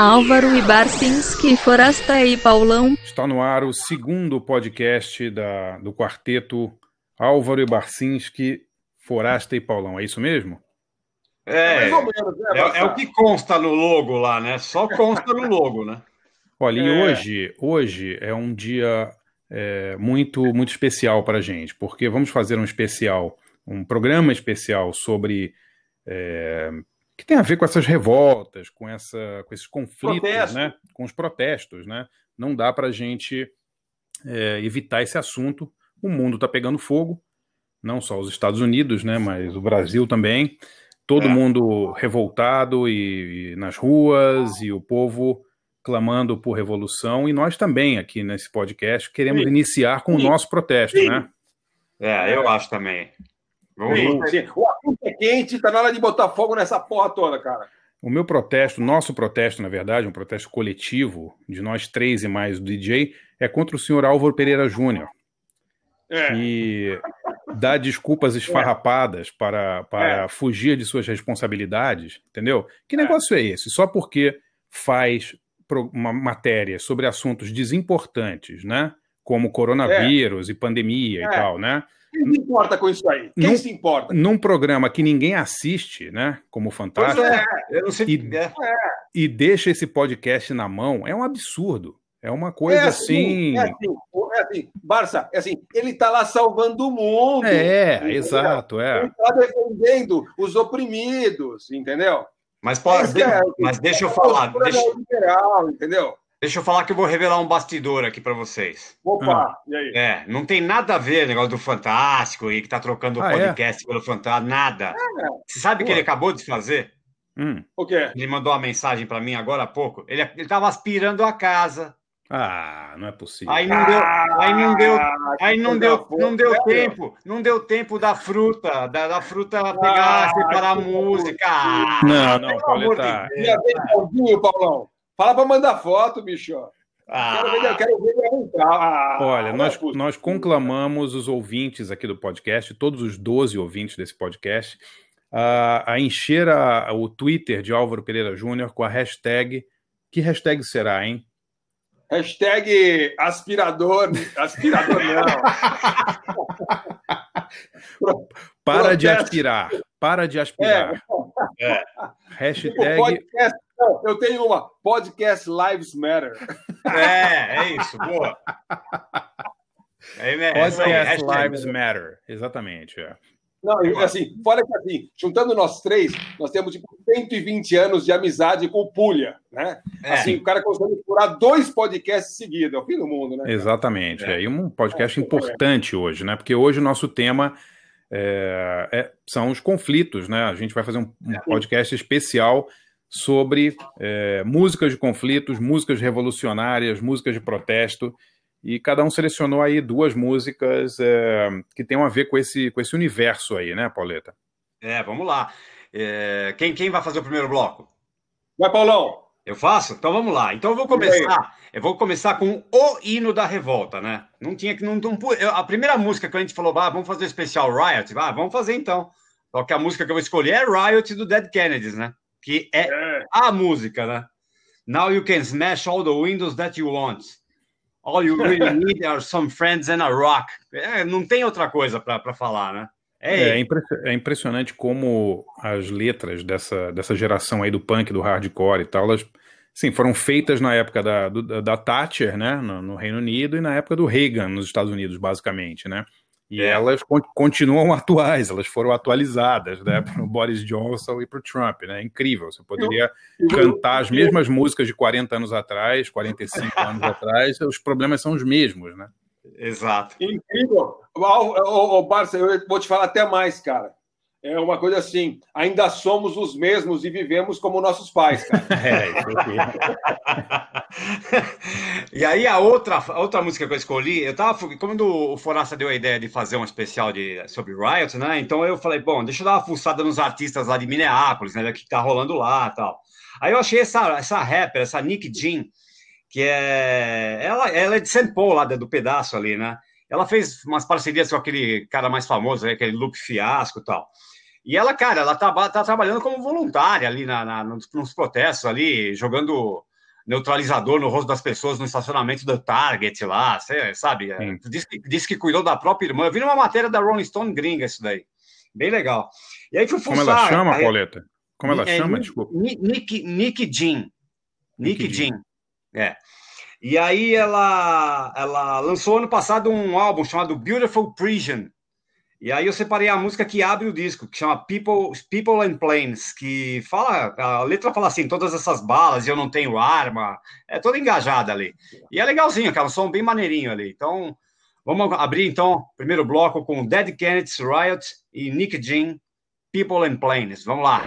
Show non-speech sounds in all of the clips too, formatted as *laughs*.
Álvaro Ibarcinski, Forasta e Paulão. Está no ar o segundo podcast da, do quarteto Álvaro Ibarcinski, Forasta e Paulão. É isso mesmo? É, é, né, é, é, o que consta no logo lá, né? Só consta no logo, né? Olha, e é. hoje, hoje é um dia é, muito, muito especial para a gente, porque vamos fazer um especial, um programa especial sobre é, que tem a ver com essas revoltas, com, essa, com esses conflitos, Protesto. né? com os protestos. Né? Não dá para a gente é, evitar esse assunto. O mundo está pegando fogo, não só os Estados Unidos, né? mas o Brasil também. Todo é. mundo revoltado e, e, nas ruas, e o povo clamando por revolução. E nós também, aqui nesse podcast, queremos Sim. iniciar com Sim. o nosso protesto. Sim. Né? É, eu acho também. Vamos O assunto é quente, tá na hora de botar fogo nessa porra toda, cara. O meu protesto, nosso protesto, na verdade, um protesto coletivo, de nós três e mais do DJ, é contra o senhor Álvaro Pereira Júnior. É. Que dá desculpas esfarrapadas é. para, para é. fugir de suas responsabilidades, entendeu? Que é. negócio é esse? Só porque faz uma matéria sobre assuntos desimportantes, né? Como coronavírus é. e pandemia e é. tal, né? Quem se importa com isso aí? Quem num, se importa? Num programa que ninguém assiste, né? Como Fantástico. É, eu não sei. E, é. e deixa esse podcast na mão, é um absurdo. É uma coisa é assim, assim. É assim, é assim, Barça, é assim, ele está lá salvando o mundo. É, entendeu? exato, é. Ele está defendendo os oprimidos, entendeu? Mas, pode, é, mas deixa eu falar. Deixa... Liberal, entendeu? Deixa eu falar que eu vou revelar um bastidor aqui para vocês. Opa, ah. e aí? É, não tem nada a ver o negócio do Fantástico e que tá trocando o ah, é? podcast é? pelo Fantástico, nada. É. Você sabe o que ele acabou de fazer? Hum. O quê? Ele mandou uma mensagem para mim agora há pouco. Ele, ele tava aspirando a casa. Ah, não é possível. Aí não deu, aí não deu, ah, aí não deu, não deu tempo, não deu tempo da fruta, da, da fruta pegar, ah, separar a música. Não, não, Pauleta. Paulão. Paulão. Fala para mandar foto, bicho. Ah. Quero ver, quero ver ah, Olha, nós, nós conclamamos os ouvintes aqui do podcast, todos os 12 ouvintes desse podcast, a, a encher a, o Twitter de Álvaro Pereira Júnior com a hashtag. Que hashtag será, hein? Hashtag aspirador. Aspirador não. *laughs* Para de aspirar. Para de aspirar. É. *laughs* é. Hashtag. Podcast eu tenho uma. Podcast Lives Matter. É, é isso. Boa. *laughs* É, é, Podcast Lives Matter. Exatamente. É. Não, assim, fora que assim, juntando nós três, nós temos tipo 120 anos de amizade com o Pulha, né? É. Assim, o cara consegue furar dois podcasts seguidos, é o fim do mundo, né? Exatamente. É. E um podcast é, importante hoje, né? Porque hoje o nosso tema é, é, são os conflitos, né? A gente vai fazer um, um podcast especial sobre é, músicas de conflitos, músicas revolucionárias, músicas de protesto, e cada um selecionou aí duas músicas é, que tem a ver com esse, com esse universo aí, né, Pauleta? É, vamos lá. É, quem, quem vai fazer o primeiro bloco? Vai, Paulão! Eu faço? Então vamos lá. Então eu vou começar. Eu vou começar com o hino da revolta, né? Não tinha que. Não, não, a primeira música que a gente falou, ah, vamos fazer o especial Riot. Ah, vamos fazer então. Só que a música que eu vou escolher é Riot do Dead Kennedys, né? que é, é, a música, né? Now you can smash all the windows that you want. All you really *laughs* need are some friends and a rock. É, não tem outra coisa para falar, né? É, é, é, impressionante como as letras dessa, dessa geração aí do punk, do hardcore e tal, elas sim, foram feitas na época da, do, da Thatcher, né, no, no Reino Unido, e na época do Reagan, nos Estados Unidos, basicamente, né? E é. elas continuam *laughs* atuais, elas foram atualizadas, né, para o Boris Johnson e para o Trump, né? Incrível, você poderia cantar as mesmas músicas de 40 anos atrás, 45 *laughs* anos atrás, os problemas são os mesmos, né? Exato. Incrível. Ô, Barça, eu vou te falar até mais, cara é uma coisa assim, ainda somos os mesmos e vivemos como nossos pais, cara. *laughs* é, e aí a outra, a outra música que eu escolhi, eu tava, quando o Forasta deu a ideia de fazer um especial de, sobre Riot, né, então eu falei, bom, deixa eu dar uma fuçada nos artistas lá de Minneapolis, né, que tá rolando lá tal. Aí eu achei essa, essa rapper, essa Nick Jean, que é, ela, ela é de St. Paul, lá do pedaço ali, né, ela fez umas parcerias com aquele cara mais famoso, né, aquele Luke Fiasco e tal. E ela, cara, ela tá, tá trabalhando como voluntária ali na, na nos, nos, protestos ali, jogando neutralizador no rosto das pessoas no estacionamento do Target lá, cê, sabe? É, disse, disse, que cuidou da própria irmã. Eu vi numa matéria da Rolling Stone gringa isso daí. Bem legal. E aí fui fuçar... Como ela chama, Pauleta? Como ela é, chama, desculpa? Nick, Nick Jean. Nick, Nick Jean. É. E aí ela, ela lançou ano passado um álbum chamado Beautiful Prison. E aí eu separei a música que abre o disco, que chama People, People and Planes, que fala, a letra fala assim, todas essas balas, eu não tenho arma, é toda engajada ali. E é legalzinho, um som bem maneirinho ali. Então, vamos abrir então, primeiro bloco com Dead Kennedys Riot e Nick Jean, People and Planes. Vamos lá.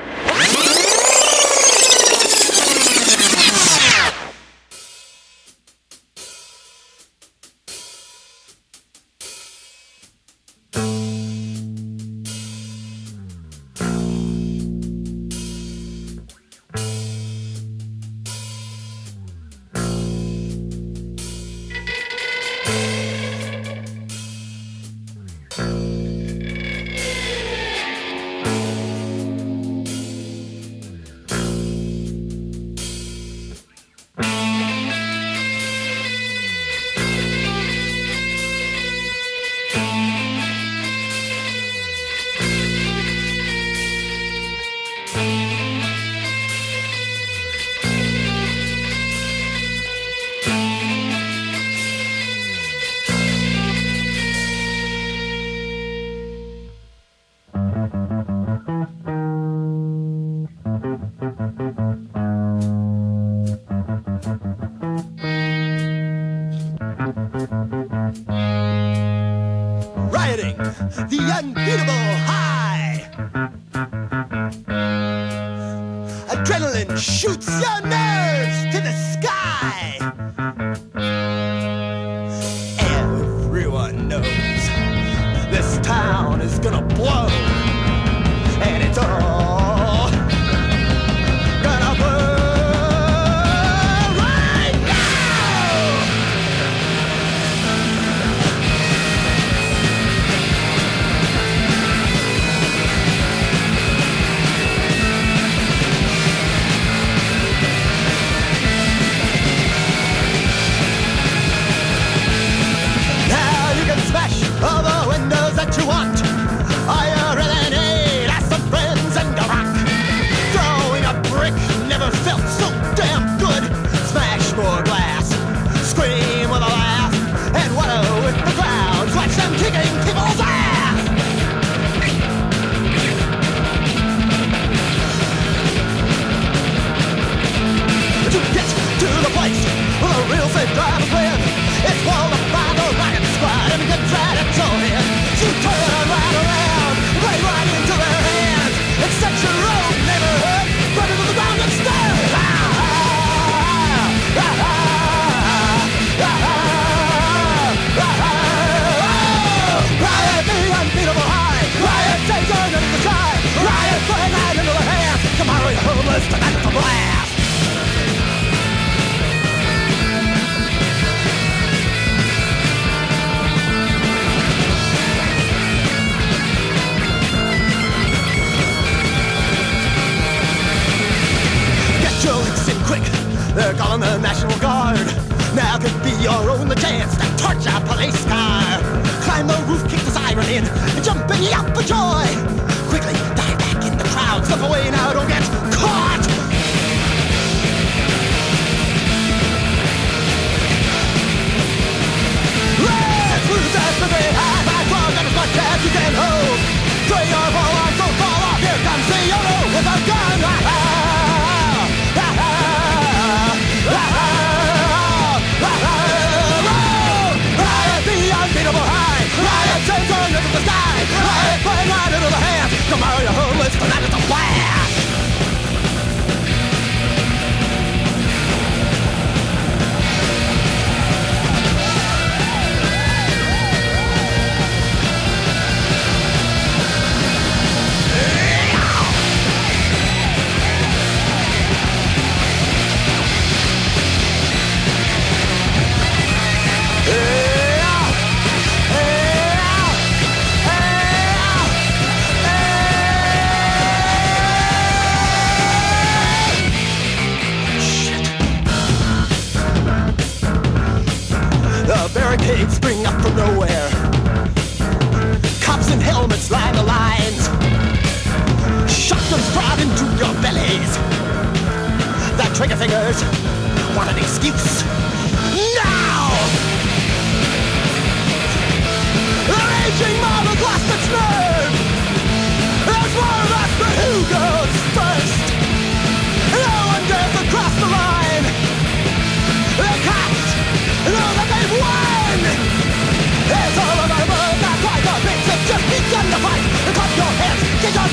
Just another blast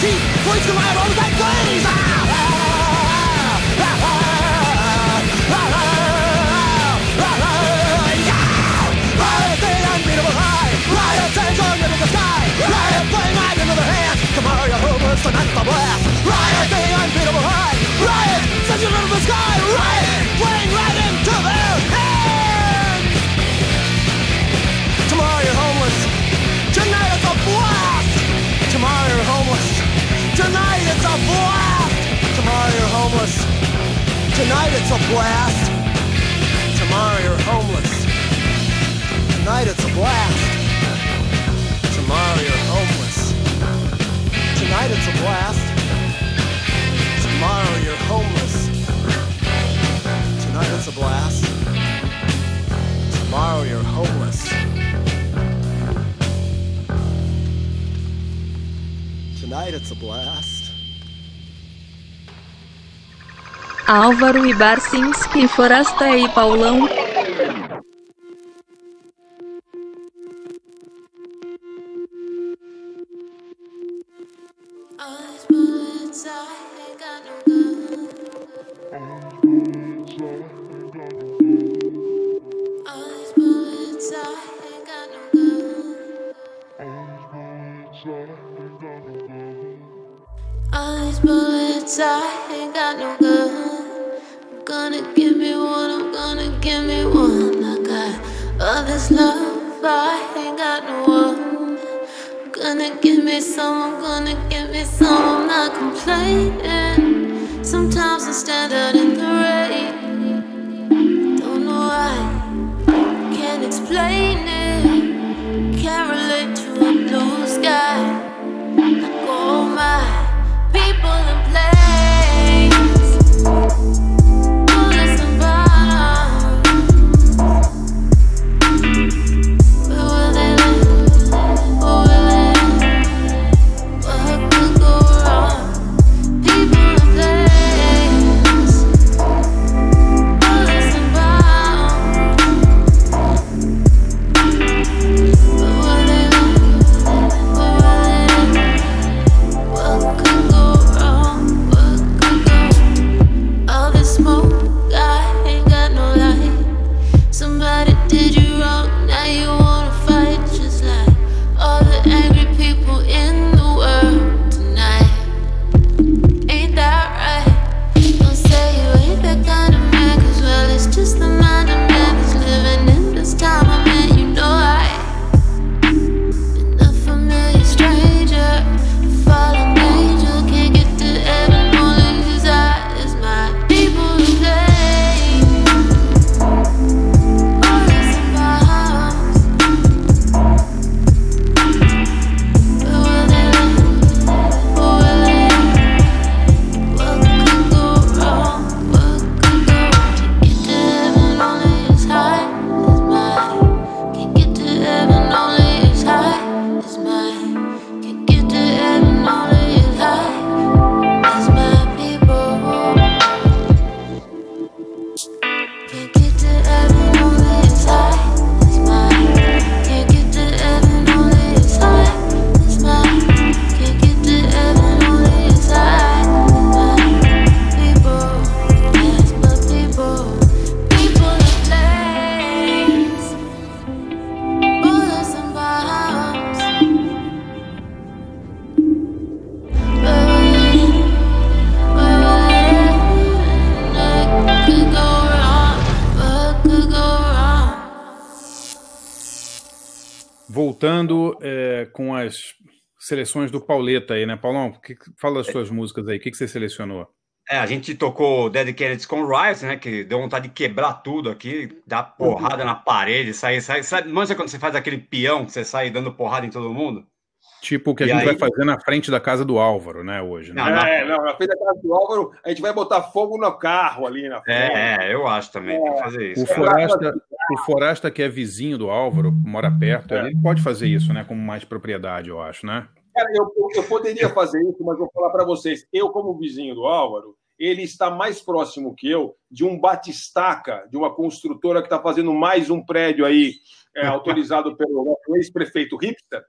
see come out all the time, please ah! Riot! In unbeatable high Riot hands on into the sky Riot! My into the hand Tomorrow you're homeless, blast Riot unbeatable high Riot, you into the sky Riot, playing right into their hands Tonight it's a blast. Tomorrow you're homeless. Tonight it's a blast. Tomorrow you're homeless. Tonight it's a blast. Tomorrow you're homeless. Tonight it's a blast. Tomorrow you're homeless. Tonight it's a blast. Tomorrow you're homeless. Tonight it's a blast. Álvaro Ibarcinski, Forasta e Paulão I ain't got no gun. I'm gonna give me one, I'm gonna give me one. I got all love, I ain't got no one. I'm gonna give me some, I'm gonna give me some. I'm not complaining. Sometimes I stand out in the rain. Don't know why, can't explain it. Can't. voltando é, com as seleções do Pauleta aí, né, Paulão? Que, fala as é. suas músicas aí, o que, que você selecionou? É, a gente tocou Dead Kennedys com Rise, né? Que deu vontade de quebrar tudo aqui, dar uhum. porrada na parede, sair, sair. sair. manja quando você faz aquele peão que você sai dando porrada em todo mundo? Tipo o que e a gente aí... vai fazer na frente da casa do Álvaro, né, hoje. Né? Não, na... É, não, na frente da casa do Álvaro, a gente vai botar fogo no carro ali na é, frente. É, eu acho também, é, tem que fazer isso. O o Forasta, que é vizinho do Álvaro, mora perto, É. ele pode fazer isso, né? Com mais propriedade, eu acho, né? Cara, eu, eu- poderia fazer isso, mas vou falar para vocês. Eu, como vizinho do Álvaro, ele está mais próximo que eu de um batistaca, de uma construtora que está fazendo mais um prédio aí, é, *laughs* autorizado pelo ex-prefeito Hipster.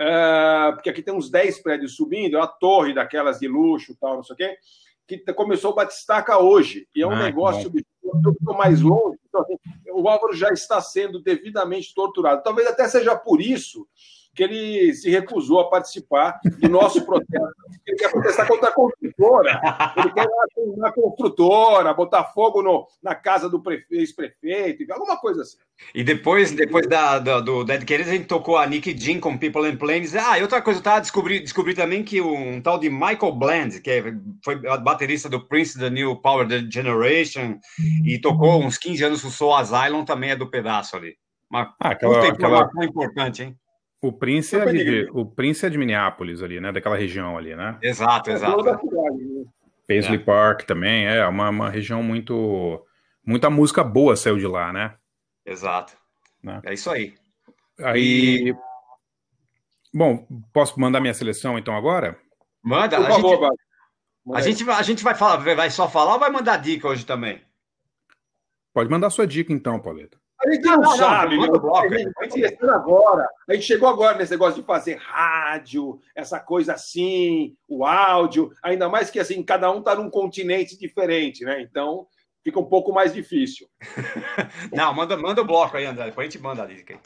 É, porque aqui tem uns 10 prédios subindo, é uma torre daquelas de luxo e tal, não sei o quê, que começou o Batistaca hoje. E é um Ah, que negócio, bicho, eu mais longe, então, assim, o Álvaro já está sendo devidamente torturado. Talvez até seja por isso que ele se recusou a participar do nosso protesto. Ele quer protestar contra a construtora. Ele quer ir na construtora, botar fogo no, na casa do prefe- ex-prefeito, alguma coisa assim. E depois, depois da, da- do Dead Kennedys, a gente tocou a Nick Jean com People and Planes. Ah, e outra coisa, eu tava descobri, descobri também que um tal de Michael Bland, que é- foi a baterista do Prince da New Power Generation, e tocou uns 15 anos com Soul Asylum, também é do pedaço ali. Uma Ah, aquela, aquela- informação importante, hein? O, Prince é ali de- o Prince é de Minneapolis ali, né? Daquela região ali, né? Exato, É exato. a né? Paisley Park também, é uma, uma região muito... Muita música boa saiu de lá, né? Exato. Né? É isso aí. Aí... Bom, posso mandar minha seleção então agora? Manda, Por a favor, gente, Bárbara. a gente, a gente vai falar, vai só falar ou vai mandar dica hoje também? Pode mandar sua dica então, Pauleta. A gente não, Não, não, sabe, manda né? o bloco a gente começando agora. A gente chegou agora nesse negócio de fazer rádio, essa coisa assim, o áudio, ainda mais que assim, cada um está num continente diferente, né? Então fica um pouco mais difícil. *laughs* Não, manda, manda o bloco aí, André. Depois a gente manda a dica aí.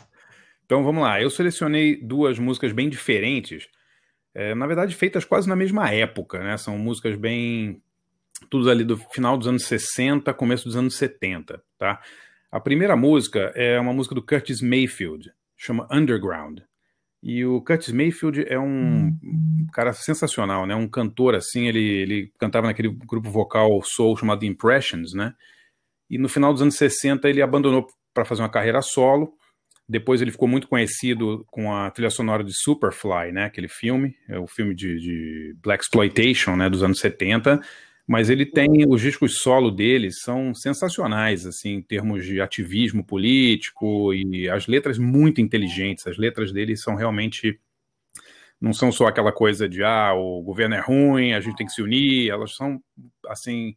Então vamos lá. Eu selecionei duas músicas bem diferentes, é, na verdade feitas quase na mesma época, né? São músicas bem. Tudo ali do final dos anos 60, começo dos anos 70, tá? A primeira música é uma música do Curtis Mayfield, chama Underground. E o Curtis Mayfield é um cara sensacional, né? Um cantor assim, ele, ele cantava naquele grupo vocal soul chamado Impressions, né? E no final dos anos 60 ele abandonou para fazer uma carreira solo. Depois ele ficou muito conhecido com a trilha sonora de Superfly, né? Aquele filme, é o filme de, de Black Exploitation, né? Dos anos 70. Mas ele tem os discos solo dele são sensacionais, assim, em termos de ativismo político e as letras muito inteligentes. As letras dele são realmente não são só aquela coisa de ah, o governo é ruim, a gente tem que se unir. Elas são assim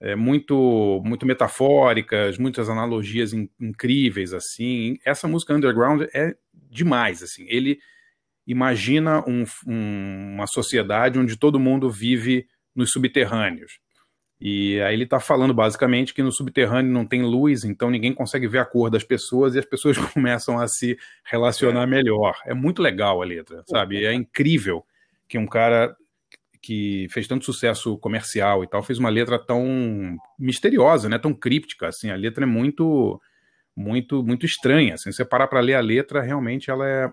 é, muito muito metafóricas, muitas analogias in, incríveis assim. Essa música Underground é demais, assim. Ele imagina um, um, uma sociedade onde todo mundo vive nos subterrâneos. E aí ele está falando basicamente que no subterrâneo não tem luz, então ninguém consegue ver a cor das pessoas e as pessoas *laughs* começam a se relacionar é. melhor. É muito legal a letra, sabe? É incrível que um cara que fez tanto sucesso comercial e tal fez uma letra tão misteriosa, né? Tão críptica, assim. A letra é muito, muito, muito estranha. Assim, se você parar para ler a letra, realmente ela é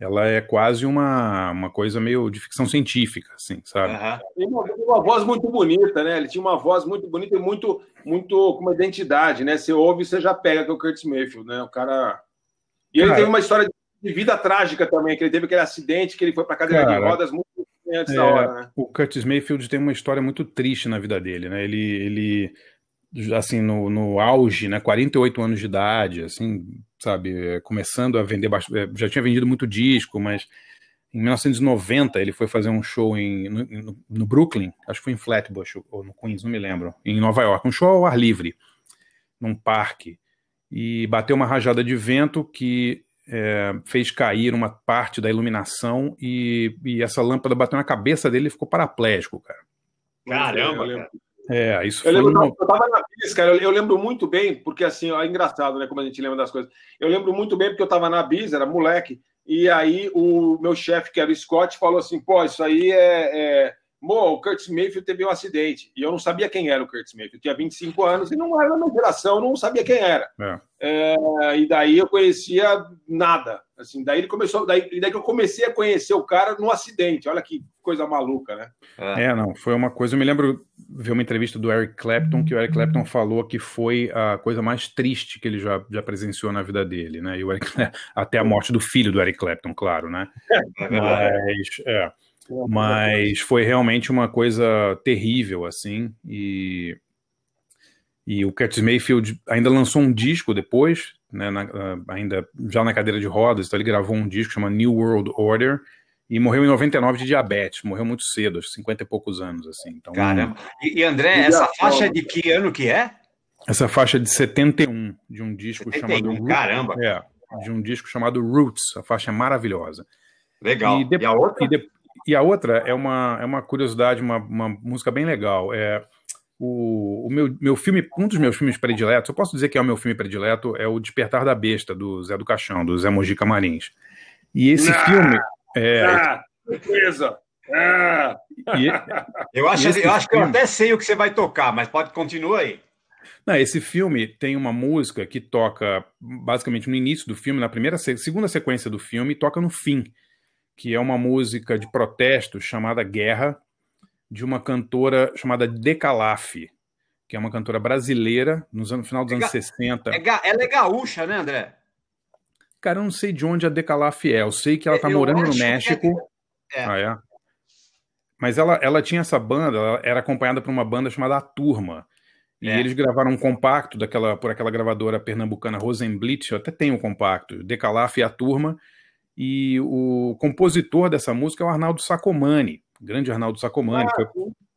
ela é quase uma, uma coisa meio de ficção científica, assim, sabe? Uhum. Tem uma, uma, voz muito bonita, né? Ele tinha uma voz muito bonita e muito, muito com uma identidade, né? Você ouve e você já pega que é o Curtis Mayfield, né? O cara. E ele cara, teve uma história de vida trágica também, que ele teve aquele acidente que ele foi para cadeira cara, de rodas muito antes é, da hora, né? O Curtis Mayfield tem uma história muito triste na vida dele, né? Ele, ele assim, no, no auge, né? 48 anos de idade, assim, sabe? Começando a vender, já tinha vendido muito disco, mas em 1990 ele foi fazer um show em, no, no, Brooklyn, acho que foi em Flatbush ou no Queens, não me lembro, em Nova York, um show ao ar livre, num parque, e bateu uma rajada de vento que é, fez cair uma parte da iluminação e, e, essa lâmpada bateu na cabeça dele e ficou paraplégico, cara. Caramba, cara. É, isso eu, lembro, uma... eu tava na bis, cara. Eu, eu, lembro muito bem, porque assim, ó, é engraçado, né? Como a gente lembra das coisas. Eu lembro muito bem porque eu tava na bis, era moleque, e aí o meu chefe, que era o Scott, falou assim: pô, isso aí é, é, Mo, o Curtis Mayfield teve um acidente. E eu não sabia quem era o Curtis Mayfield. Eu tinha 25 anos e não era da minha geração, eu não sabia quem era. É. É, e daí eu conhecia nada. Assim, daí ele começou, daí, daí que eu comecei a conhecer o cara no acidente. Olha que coisa maluca, né? É, não, foi uma coisa. Eu me lembro ver uma entrevista do Eric Clapton, que o Eric Clapton falou que foi a coisa mais triste que ele já, já presenciou na vida dele, né? E o Eric, *laughs* até a morte do filho do Eric Clapton, claro, né? Mas, é, mas foi realmente uma coisa terrível, assim, e, e o Curtis Mayfield ainda lançou um disco depois, né, na- ah, ainda já na cadeira de rodas, então ele gravou um disco chamado New World Order, e morreu em 99 de diabetes, morreu muito cedo, aos 50 e poucos anos, assim. Então, Caramba. E, e, André, E essa faixa de que ano que é? Essa faixa é de 71, de um disco 71, chamado Roots. caramba. É, de um disco chamado Roots. A faixa é maravilhosa. Legal. E, E, a outra? e de- e a outra é uma, é uma curiosidade, uma, uma música bem legal. É o, o meu, meu filme, um dos meus filmes prediletos, eu posso dizer que é o meu filme predileto, é o Despertar da Besta, do Zé do Caixão, do Zé Mojica Marins. E esse Ah! filme. É, Ah, beleza. Ah. e- Eu acho, eu acho que eu filme- até sei o que você vai tocar, mas pode continuar aí. Não, esse filme tem uma música que toca basicamente no início do filme, na primeira, se- segunda sequência do filme, e toca no fim, que é uma música de protesto chamada Guerra, de uma cantora chamada Decalaf, que é uma cantora brasileira, nos anos, no final dos anos Ga- 60. É ga- ela é gaúcha, né, André? Cara, eu não sei de onde a Decalaf é, eu sei que ela tá Eu morando no é- México. é. Ah, é? Mas ela, ela tinha essa banda, ela era acompanhada por uma banda chamada A Turma. E É. eles gravaram um compacto daquela, por aquela gravadora pernambucana Rosenblit, eu até tenho o compacto, Decalaf e A Turma. E o compositor dessa música é o Arnaldo Sacomani, grande Arnaldo Sacomani, foi,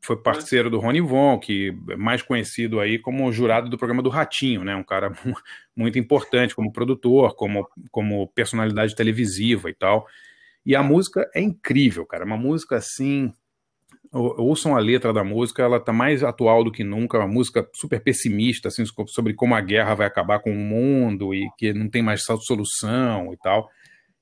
foi parceiro do Rony Von, que é mais conhecido aí como jurado do programa do Ratinho, né? Um cara *laughs* mu- muito importante como produtor, como, como personalidade televisiva e tal. E a música é incrível, cara. Uma música assim. ou- Ouçam a letra da música, ela tá mais atual do que nunca. Uma música super pessimista, assim, so- sobre como a guerra vai acabar com o mundo e que não tem mais solução e tal.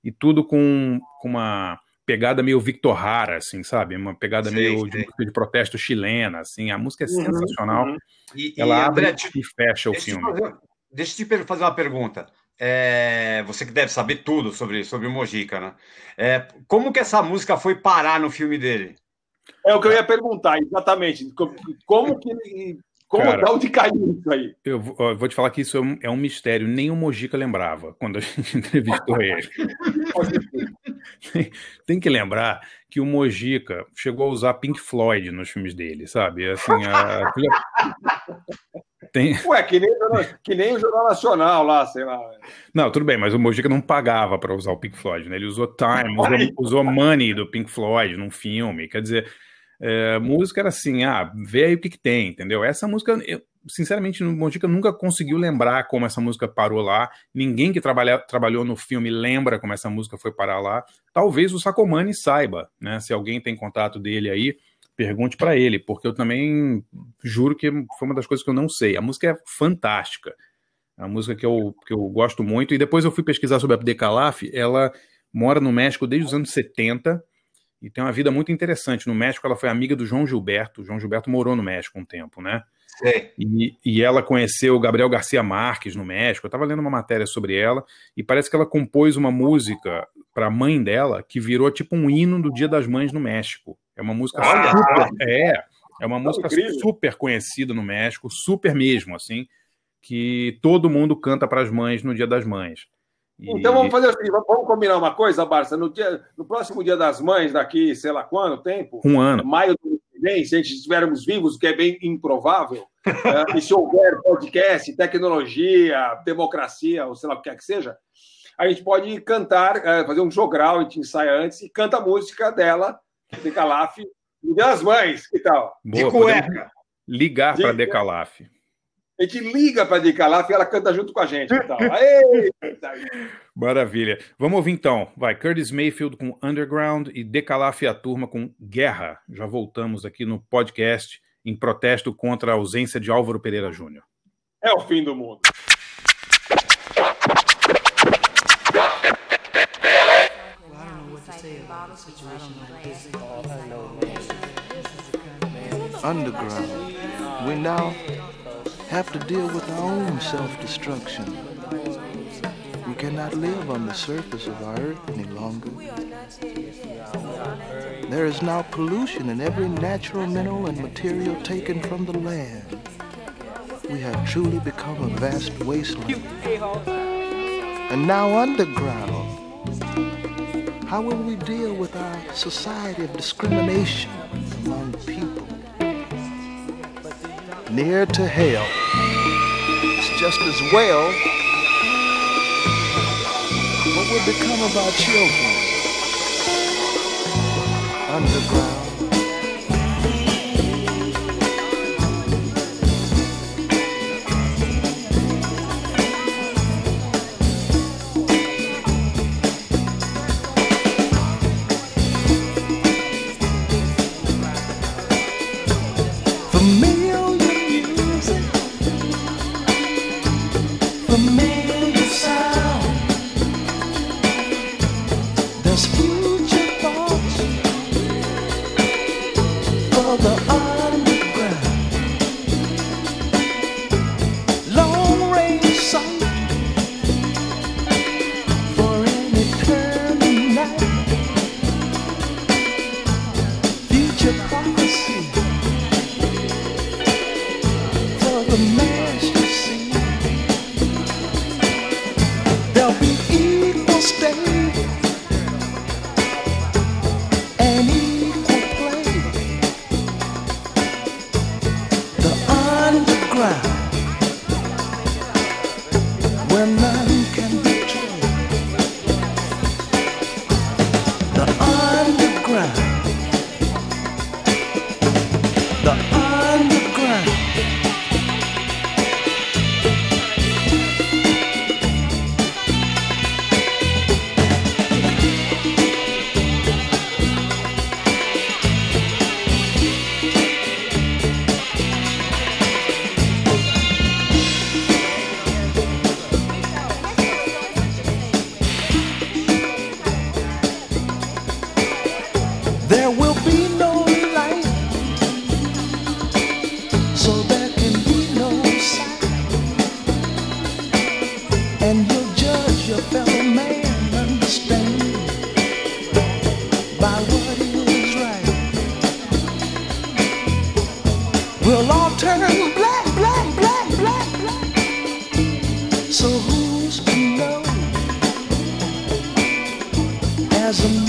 E tudo com, com uma pegada meio Victor Hara, assim, sabe? Uma pegada Sei, meio de, sei. música de protesto chilena, assim. A música é Uhum, sensacional. uhum. E, e, Ela André, abre te- e fecha o filme. fazer, deixa eu te fazer uma pergunta. É, você que deve saber tudo sobre, sobre o Mojica, né? É, como que essa música foi parar no filme dele? É o que eu ia perguntar, exatamente. Co- Como que ele. Como Cara. da onde caiu isso aí? Eu vou eu vou te falar que isso é um, é um mistério. Nem o Mojica lembrava quando a *laughs* gente entrevistou *laughs* ele. Tem que lembrar que o Mojica chegou a usar Pink Floyd nos filmes dele, sabe? Assim, a- *laughs* tem... Ué, que nem, que nem o Jornal Nacional lá, sei lá. Não, tudo bem, mas o Mojica não pagava para usar o Pink Floyd, né? Ele usou Time, usou, usou Money do Pink Floyd num filme. Quer dizer, é, música era assim, ah, vê aí o que, que tem, entendeu? Essa música, eu, sinceramente, o Mojica nunca conseguiu lembrar como essa música parou lá. Ninguém que trabalha, trabalhou no filme lembra como essa música foi parar lá. Talvez o Sacomani saiba, né? Se alguém tem contato dele aí, pergunte para ele, porque eu também juro que foi uma das coisas que eu não sei. A música é fantástica. É uma música que eu, que eu gosto muito. E depois eu fui pesquisar sobre a Decalaf. Ela mora no México desde os anos 70 e tem uma vida muito interessante. No México, ela foi amiga do João Gilberto. O João Gilberto morou no México um tempo, né? Sei. E, e ela conheceu o Gabriel Garcia Marques no México. Eu estava lendo uma matéria sobre ela e parece que ela compôs uma música para a mãe dela que virou tipo um hino do Dia das Mães no México. É uma música Olha super, é, é uma música incrível. super conhecida no México, super mesmo, assim, que todo mundo canta para as mães no Dia das Mães. E- Então vamos fazer assim, vamos vamos combinar uma coisa, Barça. No, dia, no próximo dia das mães, daqui, sei lá quando, tempo, um ano. maio do ano que vem, se a gente estivermos vivos, o que é bem improvável, eh, *laughs* e se houver podcast, tecnologia, democracia, ou sei lá o que quer que seja, a gente pode cantar, eh, fazer um jogral, a gente ensaia antes e canta a música dela, de Calaf, no Dia das Mães, que tal? De Boa, podemos cueca. ligar para De- Decalaf. A gente liga para a Calaf e ela canta junto com a gente. *laughs* Aê! Maravilha. Vamos ouvir então. Vai, Curtis Mayfield com Underground e Decalaf e a turma com Guerra. Já voltamos aqui no podcast em protesto contra a ausência de Álvaro Pereira Júnior. É o fim do mundo. Underground. We now have to deal with our own self-destruction. We cannot live on the surface of our earth any longer. There is now pollution in every natural mineral and material taken from the land. We have truly become a vast wasteland. And now underground, how will we deal with our society of discrimination among people? Near to hell. It's just as well. What will become of our children? Underground. As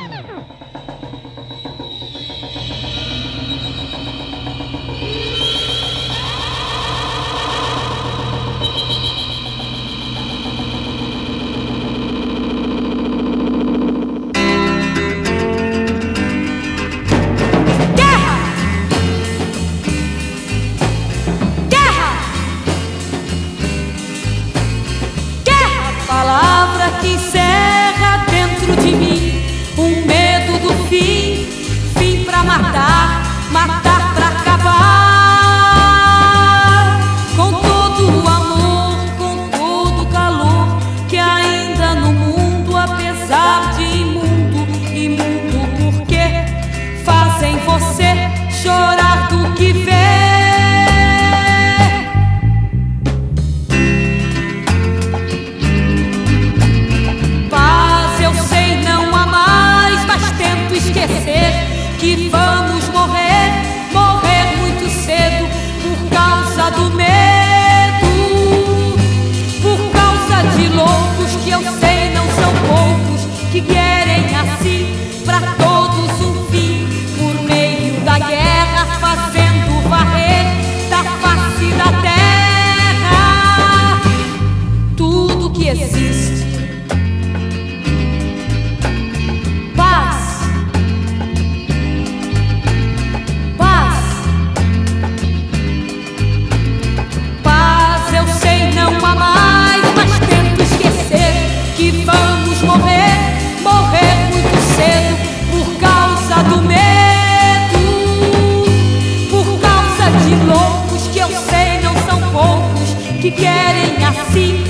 Que querem assim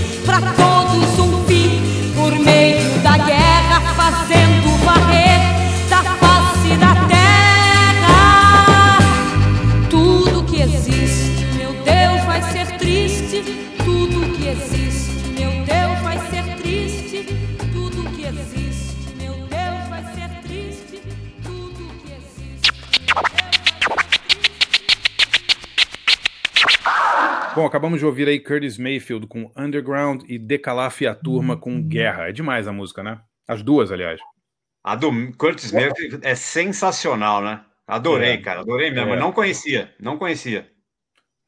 acabamos de ouvir aí Curtis Mayfield com Underground e Decalaf e a Turma com Guerra. É demais a música, né? As duas, aliás. A do Curtis Mayfield é sensacional, né? Adorei, É. cara. Adorei mesmo. É. Eu Não conhecia, não conhecia.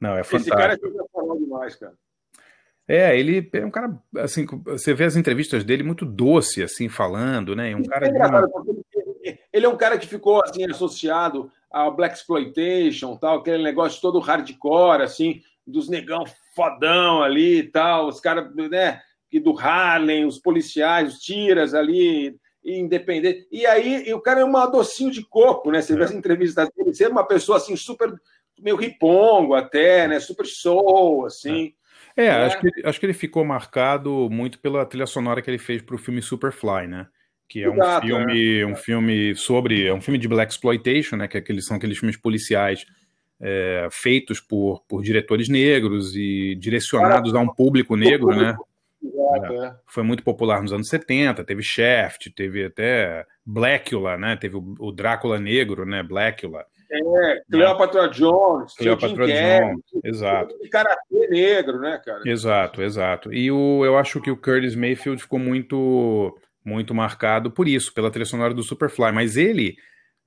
Não, é Esse cara é fantástico. sensacional demais, cara. É, ele é um cara, assim, você vê as entrevistas dele muito doce, assim, falando, né? É um cara É uma... Ele é um cara que ficou assim associado ao Black Exploitation, tal, aquele negócio todo hardcore, assim, dos negão fodão ali e tal, os caras, né, que do Harlem, os policiais, os tiras ali, independente. E aí e o cara é um docinho de coco, né? Você vê as entrevistas dele, ser uma pessoa assim super meio ripongo até, né? Super soul, assim. É, É. Acho, que, acho que ele ficou marcado muito pela trilha sonora que ele fez para o filme Superfly, né? Que é um Exato, filme, um filme sobre, é um filme de black exploitation, né? Que é aqueles, são aqueles filmes policiais é, feitos por, por diretores negros e direcionados a um público negro, né? Exato, é. Foi muito popular nos anos 70, teve Shaft, teve até Blackula, né? Teve o, o Drácula negro, né? Blackula. É, Cleopatra Jones, o Jim Cleopatra Jones, exato. de karatê negro, né, cara? Exato, exato. E o, eu acho que o Curtis Mayfield ficou muito muito marcado por isso, pela trilha sonora do Superfly. Mas ele,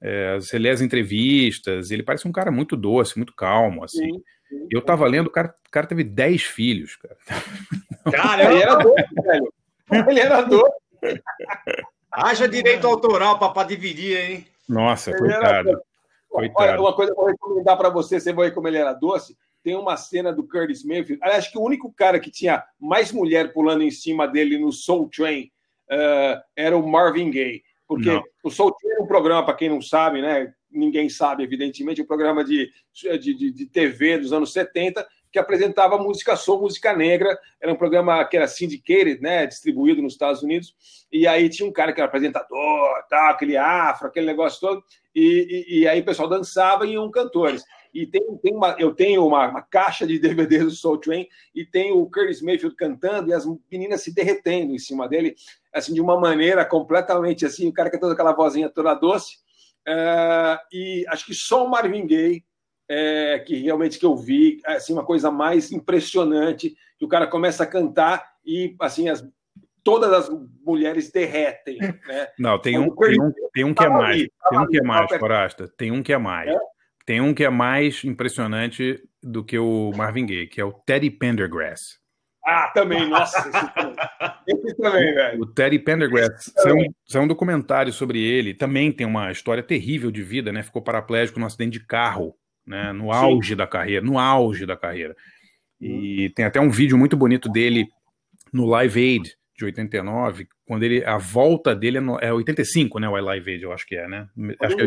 é, você lê as entrevistas, ele parece um cara muito doce, muito calmo, assim. Sim, sim. Eu tava lendo, o cara, o cara teve 10 filhos, cara. *laughs* Ele era doce, velho. Ele era doce. haja direito autoral para dividir, hein? Nossa, Ele era coitado. doce. Olha, Coitado. uma coisa que eu vou recomendar para você, você vai ver como ele era doce. Tem uma cena do Curtis Mayfield. Aliás, Acho que o único cara que tinha mais mulher pulando em cima dele no Soul Train eh, era o Marvin Gaye. Porque Não. o Soul Train é um programa, para quem não sabe, né? Ninguém sabe, evidentemente, um programa de, de, de, de TV dos anos 70 que apresentava música soul, música negra. Era um programa que era syndicated, né? Distribuído nos Estados Unidos. E aí tinha um cara que era apresentador, tal, aquele afro, aquele negócio todo. E, e, e aí o pessoal dançava e iam cantores. E tem, tem uma, eu tenho uma, uma caixa de DVDs do Soul Train e tem o Curtis Mayfield cantando e as meninas se derretendo em cima dele, assim, de uma maneira completamente assim, o cara cantando aquela vozinha toda doce. Eh, e acho que só o Marvin Gaye é, que realmente que eu vi, assim, uma coisa mais impressionante, que o cara começa a cantar e assim as, todas as mulheres derretem, né? Não, tem um, tem um, tem um que é mais. Tem um que é mais, Forasta. Tem um que é mais. É? Tem um que é mais impressionante do que o Marvin Gaye, que é o Teddy Pendergrass. Ah, também, nossa, esse também, esse também velho. O Teddy Pendergrass, saiu um, saiu um documentário sobre ele, também tem uma história terrível de vida, né? Ficou paraplégico num acidente de carro, né? No auge da carreira, no auge da carreira. E tem até um vídeo muito bonito dele no Live Aid de 89, quando ele a volta dele é, no, é 85, né? O Live Aid, eu acho que é, né? Acho que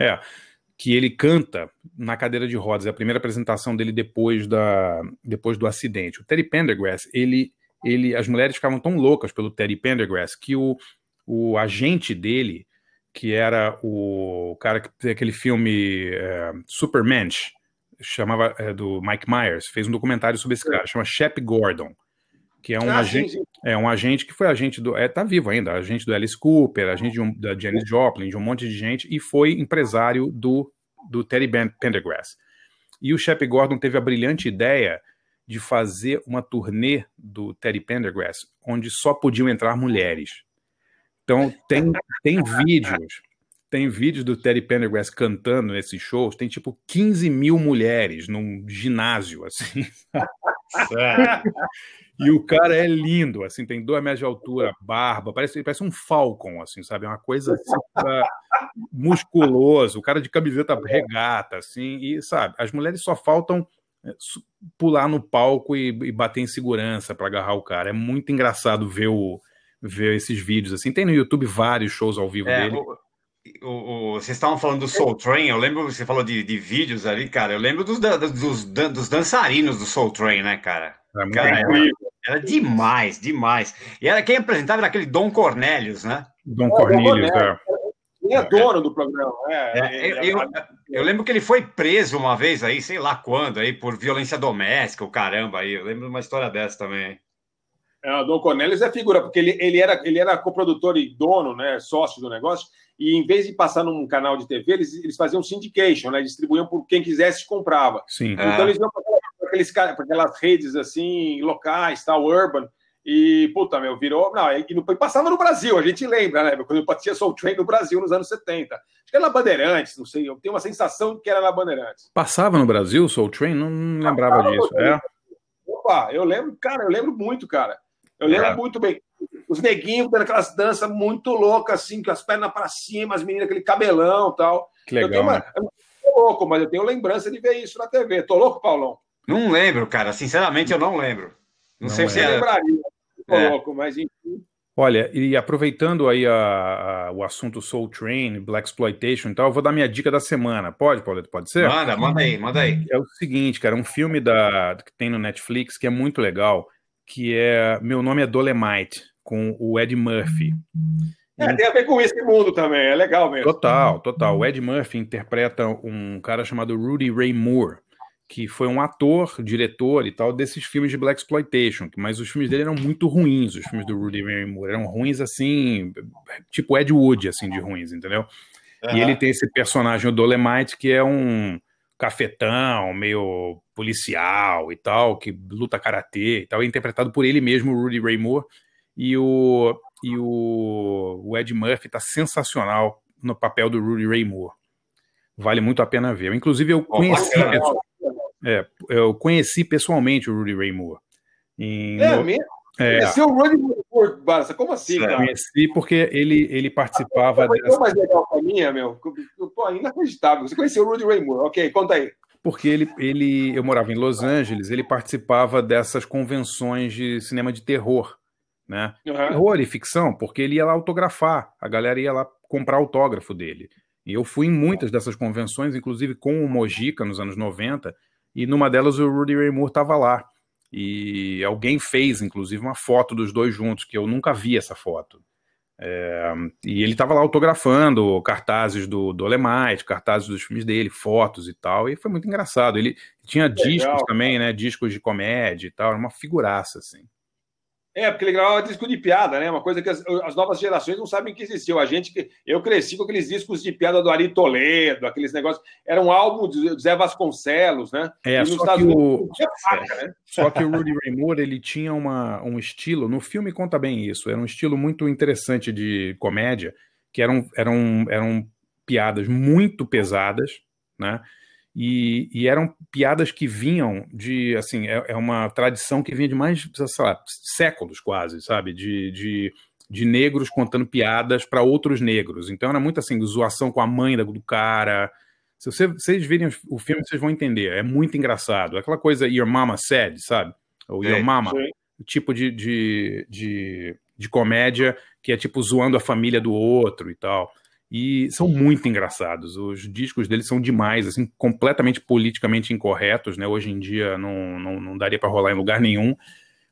é, é que ele canta na cadeira de rodas. É a primeira apresentação dele depois, da, depois do acidente. O Teddy Pendergrass, ele, ele, as mulheres ficavam tão loucas pelo Teddy Pendergrass que o, o agente dele, que era o cara que fez aquele filme é, Supermensch, chamava é, do Mike Myers, fez um documentário sobre esse cara, chama Shep Gordon que é um Ah, agente, sim, sim. é um agente que foi agente do, é, tá vivo ainda, agente do Alice Cooper, agente de um- da Janis Joplin, de um monte de gente e foi empresário do do Teddy Ben- Pendergrass. E o Shep Gordon teve a brilhante ideia de fazer uma turnê do Teddy Pendergrass onde só podiam entrar mulheres. Então tem tem *laughs* vídeos tem vídeos do Teddy Pendergrass cantando nesses shows, tem tipo 15 mil mulheres num ginásio, assim. *laughs* E o cara é lindo, assim, tem dois metros de altura, barba, parece, parece um falcon, assim, sabe? É uma coisa assim, musculoso, o cara de camiseta regata, assim, e sabe, as mulheres só faltam su- pular no palco e, e bater em segurança para agarrar o cara. É muito engraçado ver, o, ver esses vídeos, assim. Tem no YouTube vários shows ao vivo É, dele. O- o- vocês estavam falando do Soul Train, eu lembro, você falou de, de vídeos ali, cara, eu lembro dos, dos, dos dançarinos do Soul Train, né, cara? É muito Cara, era, era demais, demais. E era quem apresentava era aquele Dom Cornelius, né? Dom Cornelius, é. Ele é dono do programa, É, é. eu, eu- eu lembro que ele foi preso uma vez aí, sei lá quando, aí, por violência doméstica, o caramba aí. Eu lembro de uma história dessa também. É, o Dom Cornelius é figura, porque ele, ele era, ele era coprodutor e dono, né, sócio do negócio, e em vez de passar num canal de TV, eles, eles faziam syndication, né, distribuíam por quem quisesse comprava. Sim. É. Então eles iam para aqueles, aquelas redes assim, locais, tal, urban, e, puta, meu, virou. Não, e não, e passava no Brasil, a gente lembra, né? Quando eu passei Soul Train no Brasil nos anos 70. Acho que era na Bandeirantes, não sei, eu tenho uma sensação que era na Bandeirantes. Passava no Brasil Soul Train? Não, não lembrava disso. É? Opa, eu lembro, cara, eu lembro muito, cara. Eu lembro É. muito bem. Os neguinhos dando aquelas danças muito loucas, assim, com as pernas para cima, as meninas, aquele cabelão e tal. Que eu legal, tenho uma, né? eu não tô louco, mas eu tenho lembrança de ver isso na TV. Tô louco, Paulão? Não lembro, cara. Sinceramente, eu não lembro. Não, Não sei se Eu era. lembraria. Tô É. louco, mas enfim. Olha, e aproveitando aí a- a- o assunto Soul Train, Black Exploitation e tal, eu vou dar minha dica da semana. Pode, Pauleto? Pode ser? Manda, manda aí, manda aí. É o seguinte, cara, um filme da, que tem no Netflix que é muito legal, que é Meu Nome é Dolemite, com o Ed Murphy. É, tem a ver com esse mundo também, é legal mesmo. Total, total. O Ed Murphy interpreta um cara chamado Rudy Ray Moore, que foi um ator, diretor e tal desses filmes de Black Exploitation, mas os filmes dele eram muito ruins, os filmes do Rudy Ray Moore eram ruins assim, tipo Ed Wood assim de ruins, entendeu? E ele tem esse personagem o Dolemite que é um cafetão, meio policial e tal, que luta karatê e tal, é interpretado por ele mesmo, o Rudy Ray Moore, e o e o, o Ed Murphy tá sensacional no papel do Rudy Ray Moore. Vale muito a pena ver. Inclusive, eu conheci, bacana. pesso- é, eu conheci pessoalmente o Rudy Ray Moore. Em- É no- mesmo? é, é o Rudy Woodward, Barça. Como assim, cara? conheci porque ele, ele participava Foi dessa, mais legal pra mim, meu. Eu tô inacreditável. Você conheceu o Rudy Ray Moore. Ok, conta aí. porque ele, ele, eu morava em Los Angeles, ele participava dessas convenções de cinema de terror, né? Aham. Terror e ficção, porque ele ia lá autografar, a galera ia lá comprar autógrafo dele. E eu fui em muitas dessas convenções, inclusive com o Mojica nos anos 90, e numa delas o Rudy Ray Moore estava lá. E alguém fez, inclusive, uma foto dos dois juntos, que eu nunca vi essa foto. É, e ele estava lá autografando cartazes do Dolemite, cartazes dos filmes dele, fotos e tal, e foi muito engraçado. Ele tinha discos também, né? Discos de comédia e tal, era uma figuraça, assim. É, porque ele gravava disco de piada, né? Uma coisa que as, as novas gerações não sabem que existiu. A gente que. Eu cresci com aqueles discos de piada do Ari Toledo, aqueles negócios. Era um álbum do Zé Vasconcelos, né? É, só Estados que, Unidos o, faca, né? *laughs* só que o Rudy Ray Moore, ele tinha uma, um estilo, no filme conta bem isso, era um estilo muito interessante de comédia, que eram, eram, eram piadas muito pesadas, né? E, e eram piadas que vinham de, assim, é, é uma tradição que vinha de mais, sei lá, séculos quase, sabe? De, de, de negros contando piadas para outros negros. Então era muito assim, zoação com a mãe do cara. Se você- vocês virem o filme, vocês vão entender. É muito engraçado. Aquela coisa Your Mama Said, sabe? Ou Your Sei, Mama. O tipo de, de, de, de comédia que é tipo zoando a família do outro e tal. E são muito engraçados. Os discos deles são demais, assim, completamente politicamente incorretos, né? Hoje em dia não, não, não daria para rolar em lugar nenhum.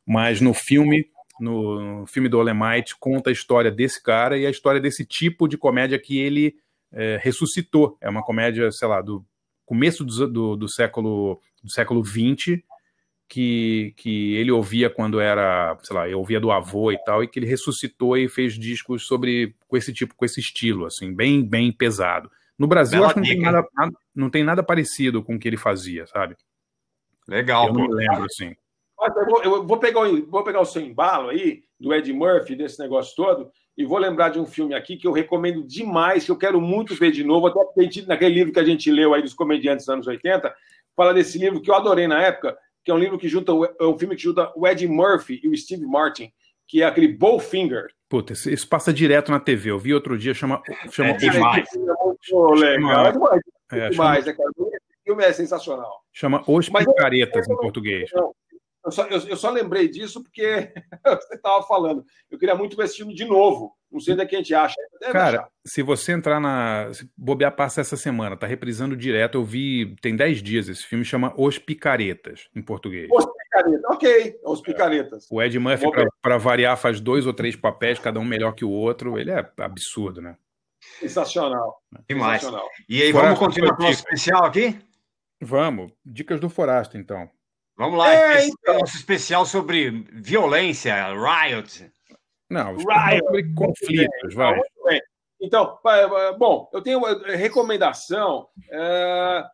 Mas no filme, no, filme do Olemite, conta a história desse cara e a história desse tipo de comédia que ele é, ressuscitou. É uma comédia, sei lá, do começo do, do, do século do século XX, que, que ele ouvia quando era, sei lá, eu ouvia do avô e tal, e que ele ressuscitou e fez discos sobre com esse tipo, com esse estilo, assim, bem, bem pesado. No Brasil, Bela acho que não tem, nada, nada- não tem nada parecido com o que ele fazia, sabe? Legal, eu não pô. lembro, assim. Eu vou, eu vou pegar, o- vou pegar o seu embalo aí, do Ed Murphy, desse negócio todo, e vou lembrar de um filme aqui que eu recomendo demais, que eu quero muito ver de novo, até porque naquele livro que a gente leu aí dos comediantes dos anos 80, fala desse livro que eu adorei na época, que é um livro que junta, o- é um filme que junta o Ed Murphy e o Steve Martin, que é aquele Bowfinger. Puta, isso, passa direto na TV. Eu vi outro dia, chama. chama É demais. É muito legal. É demais, É, chama, demais, né, cara? Esse filme é sensacional. chama Os Mas eu- Picaretas em eu- português. Não, eu, só, eu- eu só lembrei disso porque *laughs* você estava falando. Eu queria muito ver esse filme de novo. Não sei onde é que a gente acha. Deve Cara, achar. se você entrar na. Se bobear passa essa semana, tá reprisando direto. Eu vi. Tem 10 dias esse filme, chama Os Picaretas, em português. Os picaretas. Ok, os picaretas. O Ed Murphy, pra variar, faz dois ou três papéis, cada um melhor que o outro. Ele é absurdo, né? Sensacional. Demais. Sensacional. E aí, Fora- vamos continuar com o nosso especial aqui? Vamos. Dicas do Forasta, então. Vamos lá. É, esse é então. o nosso especial sobre violência, riot. Não, Riot. sobre conflitos, vai. Então, pa- bom, eu tenho uma recomendação. é,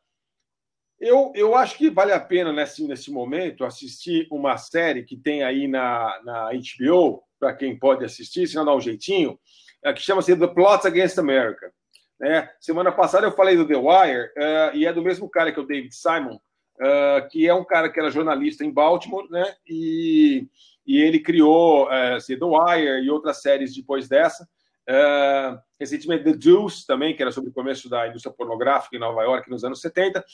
Eu, eu acho que vale a pena, nesse, nesse momento, assistir uma série que tem aí na, na HBO, para quem pode assistir, se não dá um jeitinho, é, que chama-se The Plots Against America. né? Semana passada eu falei do The Wire, é, e é do mesmo cara que é o David Simon, é, que é um cara que era jornalista em Baltimore, né? E, e ele criou é, assim, The Wire e outras séries depois dessa. É, recentemente The Deuce também, que era sobre o começo da indústria pornográfica em Nova York nos anos 70.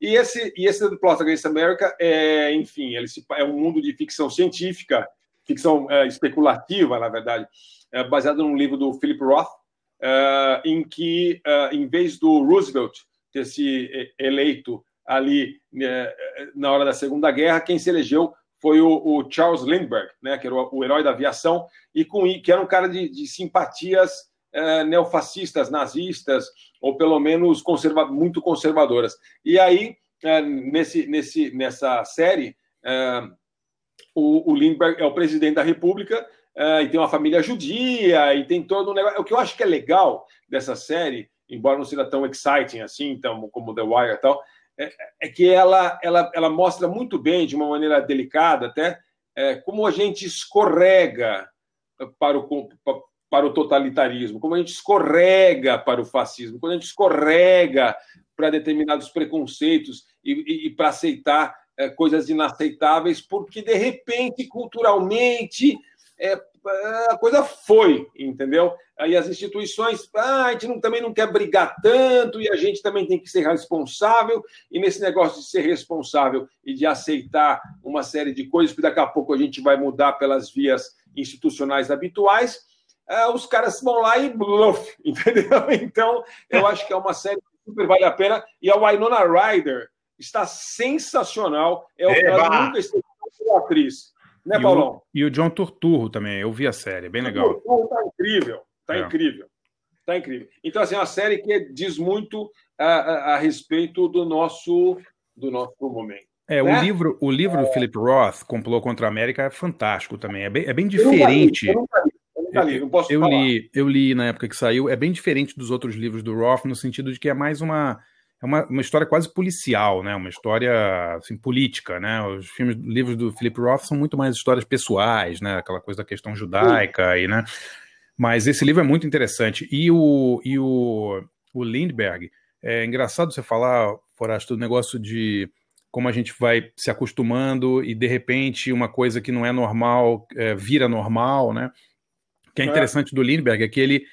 E esse, e esse The Plot Against America, é, enfim, ele se- é um mundo de ficção científica, ficção é, especulativa, na verdade, é, baseado num livro do Philip Roth, é, em que, é, em vez do Roosevelt ter se é, eleito ali é, na hora da Segunda Guerra, quem se elegeu foi o, o Charles Lindbergh, né, que era o, o herói da aviação, e com, que era um cara de, de simpatias eh, neofascistas, nazistas, ou pelo menos conserva, muito conservadoras. E aí, eh, nesse, nesse, nessa série, eh, o, o Lindbergh é o presidente da República e tem uma família judia e tem todo um negócio. O que eu acho que é legal dessa série, embora não seja tão exciting assim, então, como The Wire e tal, é, é que ela, ela, ela mostra muito bem, de uma maneira delicada até, é, como a gente escorrega para o, para o totalitarismo, como a gente escorrega para o fascismo, quando a gente escorrega para determinados preconceitos e, e, e para aceitar é, coisas inaceitáveis, porque de repente, culturalmente, é, a coisa foi, entendeu? Aí as instituições, ah, a gente não, também não quer brigar tanto e a gente também tem que ser responsável. E nesse negócio de ser responsável e de aceitar uma série de coisas, que daqui a pouco a gente vai mudar pelas vias institucionais habituais, ah, os caras vão lá e bluff, *laughs* entendeu? Então, eu acho que é uma série que super vale a pena. E a Winona Ryder está sensacional. É o que ela nunca esteve atriz. Né, e Paulão? O, e o John Turturro também, eu vi a série, bem legal. O Turturro tá incrível, tá É. incrível. Tá incrível. Então, assim, é uma série que diz muito a, a, a respeito do nosso, do nosso momento. É, né? o livro, o livro do Philip Roth, Complô contra a América, é fantástico também. É bem, é bem Eu nunca li, diferente. Eu nunca li, eu nunca li, Eu falar. li, eu li na época que saiu, é bem diferente dos outros livros do Roth, no sentido de que é mais uma, é uma, uma história quase policial, né? Uma história assim, política, né? Os filmes, livros do Philip Roth são muito mais histórias pessoais, né? Aquela coisa da questão judaica aí, né? Mas esse livro é muito interessante. E o, e o, o Lindbergh, é engraçado você falar, Forasto, do negócio de como a gente vai se acostumando e de repente uma coisa que não é normal é, vira normal, né? O que é É. interessante do Lindbergh é que ele,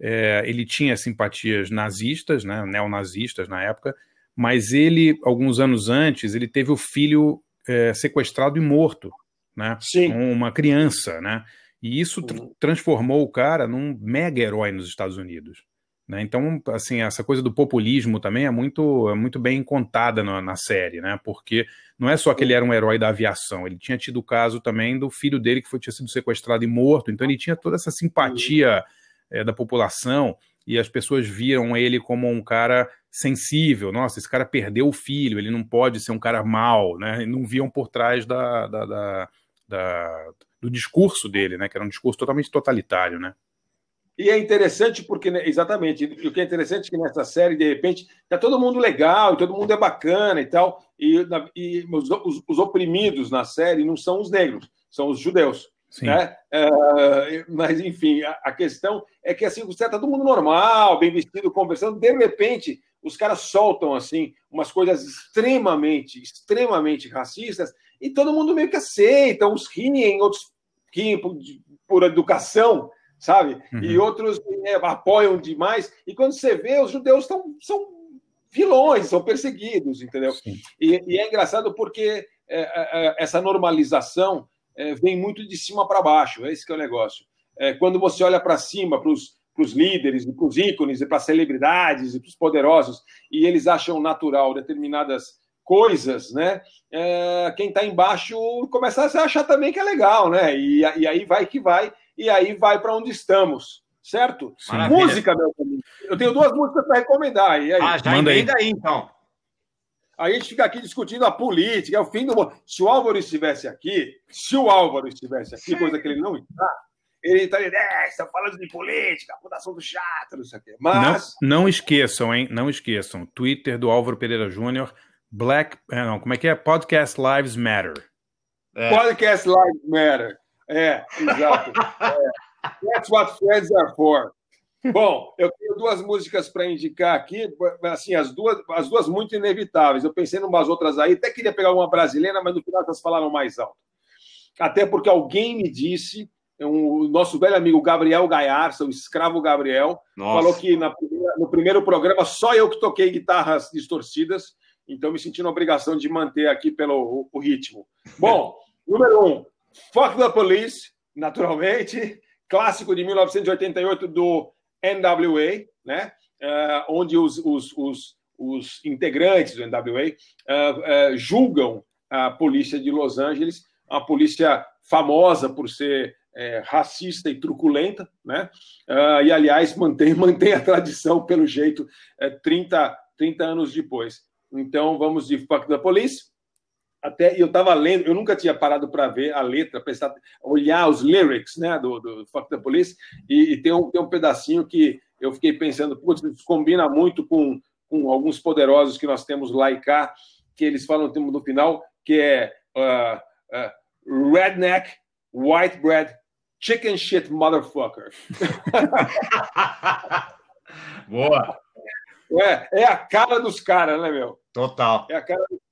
é, ele tinha simpatias nazistas, né, neonazistas na época, mas ele, alguns anos antes, ele teve o filho é, sequestrado e morto, né? Sim. Uma criança, né? E isso tr- Uhum. transformou o cara num mega herói nos Estados Unidos. Né? Então, assim, essa coisa do populismo também é muito, é muito bem contada na, na série, né? Porque não é só que ele era um herói da aviação, ele tinha tido o caso também do filho dele que foi, tinha sido sequestrado e morto, então ele tinha toda essa simpatia eh, da população e as pessoas viam ele como um cara sensível. Nossa, esse cara perdeu o filho, ele não pode ser um cara mau, né? E não viam por trás da, da- da- da- do discurso dele, né? Que era um discurso totalmente totalitário, né? E é interessante porque, né, exatamente, o que é interessante é que nessa série, de repente, tá todo mundo legal, todo mundo é bacana e tal, e, e os, os- os oprimidos na série não são os negros, são os judeus. Sim. Né? É, mas, enfim, a, a questão é que assim, você tá todo mundo normal, bem vestido, conversando, de repente, os caras soltam assim umas coisas extremamente, extremamente racistas, e todo mundo meio que aceita, uns riem, outros riem por, por educação, sabe? Uhum. E outros é, apoiam demais. E quando você vê, os judeus tão, são vilões, são perseguidos, entendeu? E, e é engraçado porque é, é, é, essa normalização é, vem muito de cima para baixo, esse que é o negócio. É, quando você olha para cima, para os líderes, para os ícones, para as celebridades e para os poderosos, e eles acham natural determinadas coisas, né? É, quem está embaixo começa a achar também que é legal, né? E, e aí vai que vai, e aí vai para onde estamos, certo? Maravilha. Música, meu amigo. Eu tenho duas músicas para recomendar. E aí? Ah, já Manda aí. aí, então. A gente fica aqui discutindo a política, é o fim do mundo. Se o Álvaro estivesse aqui, se o Álvaro estivesse aqui, coisa que ele não está, ele estaria, é, está falando de política, puta assunto chato, não sei o quê. Mas, Não, não esqueçam, hein? Não esqueçam. Twitter do Álvaro Pereira Júnior. Black. é, Não, como é que é? Podcast Lives Matter. É. podcast Lives Matter. É, exato. É. That's what friends are for. Bom, eu tenho duas músicas para indicar aqui, assim, as duas, as duas muito inevitáveis. Eu pensei em umas outras aí, até queria pegar uma brasileira, mas no final elas falaram mais alto. Até porque alguém me disse, um- o nosso velho amigo Gabriel Gaiarça, o escravo Gabriel, Nossa. falou que na no primeiro programa só eu que toquei guitarras distorcidas, então me senti na obrigação de manter aqui pelo o, o ritmo. Bom, *laughs* número um, Fuck the Police, naturalmente, clássico de 1988 do NWA, né? Eh, onde os, os, os, os integrantes do NWA eh, eh, julgam a polícia de Los Angeles, uma polícia famosa por ser eh, racista e truculenta, né? Ah, e, aliás, mantém, *laughs* mantém a tradição, pelo jeito, eh, 30, 30 anos depois. Então, vamos de Fuck the Police. Até e eu estava lendo, eu nunca tinha parado para ver a letra, prestar, olhar os lyrics né, do, do Fuck the Police, e, e tem, um, tem um pedacinho que eu fiquei pensando, putz, isso combina muito com, com alguns poderosos que nós temos lá e cá, que eles falam no final, que é ah, ah, redneck, white bread, chicken shit motherfucker. *laughs* Boa. É, é a cara dos caras, né, meu? Total. É a cara dos.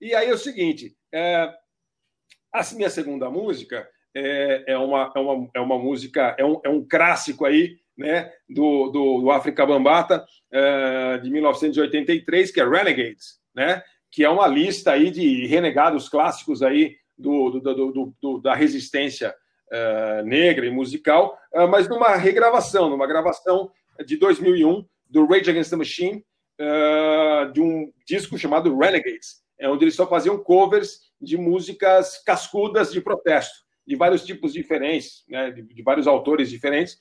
E aí é o seguinte, é, a minha segunda música é, é, uma, é, uma, é uma música, é um, é um clássico aí, né, do, do, do África Bambata, é, de 1983, que é Renegades, né, que é uma lista aí de renegados clássicos aí do, do, do, do- da resistência é, negra e musical, é, mas numa regravação, numa gravação de 2001 do Rage Against the Machine, é, de um disco chamado Renegades, é onde eles só faziam covers de músicas cascudas de protesto, de vários tipos diferentes, né, de, de vários autores diferentes.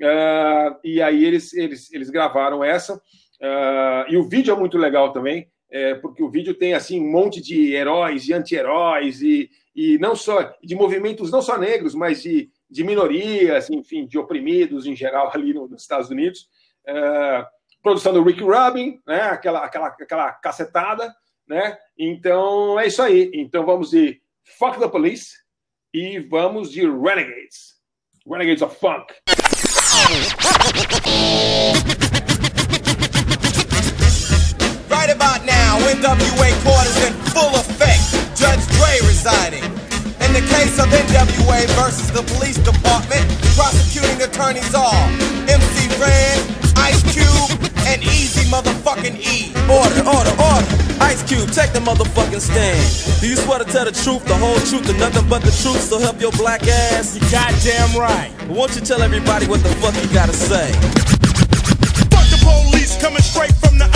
É, e aí eles, eles, eles gravaram essa. é, e o vídeo é muito legal também. é, porque o vídeo tem assim um monte de heróis e anti-heróis e, e não só de movimentos não só negros, mas de, de minorias, enfim, de oprimidos em geral ali no- nos Estados Unidos. É, produção do Rick Rubin, né? Aquela, aquela, aquela cacetada, né? Então é isso aí. Então vamos de Fuck the Police e vamos de Renegades. Renegades of Funk. Right about now, NWA quarters in full effect. Judge Dre resigning. In the case of NWA versus the police department, prosecuting attorneys are MC Ren, Ice Cube, and Easy motherfucking E. Order, order, order. Ice Cube, take the motherfucking stand. Do you swear to tell the truth, the whole truth, and nothing but the truth? So help your black ass. You goddamn right. Won't you tell everybody what the fuck you gotta say? Fuck the police coming straight from the